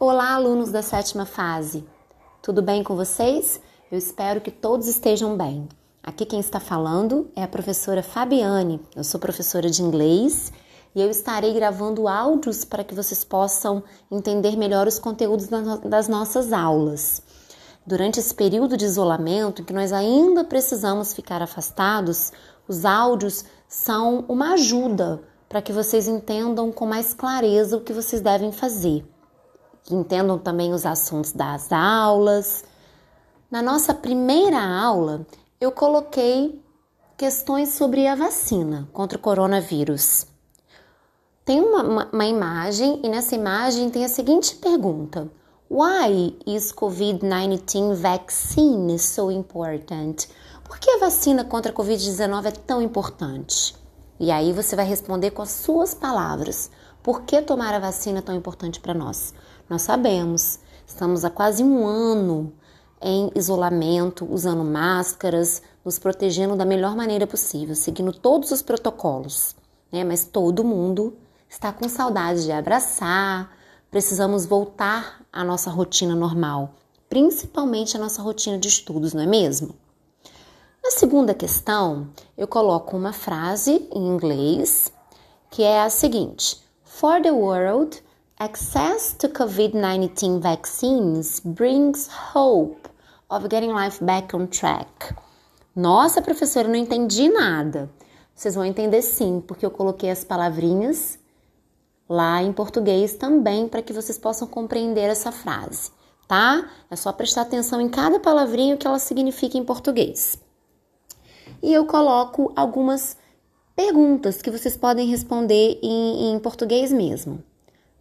Olá, alunos da sétima fase. Tudo bem com vocês? Eu espero que todos estejam bem. Aqui quem está falando é a professora Fabiane. Eu sou professora de inglês e eu estarei gravando áudios para que vocês possam entender melhor os conteúdos das nossas aulas. Durante esse período de isolamento, que nós ainda precisamos ficar afastados, os áudios são uma ajuda para que vocês entendam com mais clareza o que vocês devem fazer que entendam também os assuntos das aulas. Na nossa primeira aula, eu coloquei questões sobre a vacina contra o coronavírus. Tem uma, uma, uma imagem e nessa imagem tem a seguinte pergunta: Why is COVID-19 vaccine so important? Por que a vacina contra a Covid-19 é tão importante? E aí você vai responder com as suas palavras. Por que tomar a vacina é tão importante para nós? Nós sabemos, estamos há quase um ano em isolamento, usando máscaras, nos protegendo da melhor maneira possível, seguindo todos os protocolos, né? Mas todo mundo está com saudade de abraçar, precisamos voltar à nossa rotina normal, principalmente a nossa rotina de estudos, não é mesmo? Na segunda questão, eu coloco uma frase em inglês que é a seguinte: For the world, Access to COVID 19 vaccines brings hope of getting life back on track. Nossa, professora, não entendi nada. Vocês vão entender sim, porque eu coloquei as palavrinhas lá em português também para que vocês possam compreender essa frase, tá? É só prestar atenção em cada palavrinha que ela significa em português. E eu coloco algumas perguntas que vocês podem responder em, em português mesmo.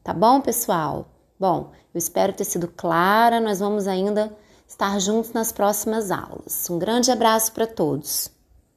Tá bom, pessoal? Bom, eu espero ter sido clara. Nós vamos ainda estar juntos nas próximas aulas. Um grande abraço para todos.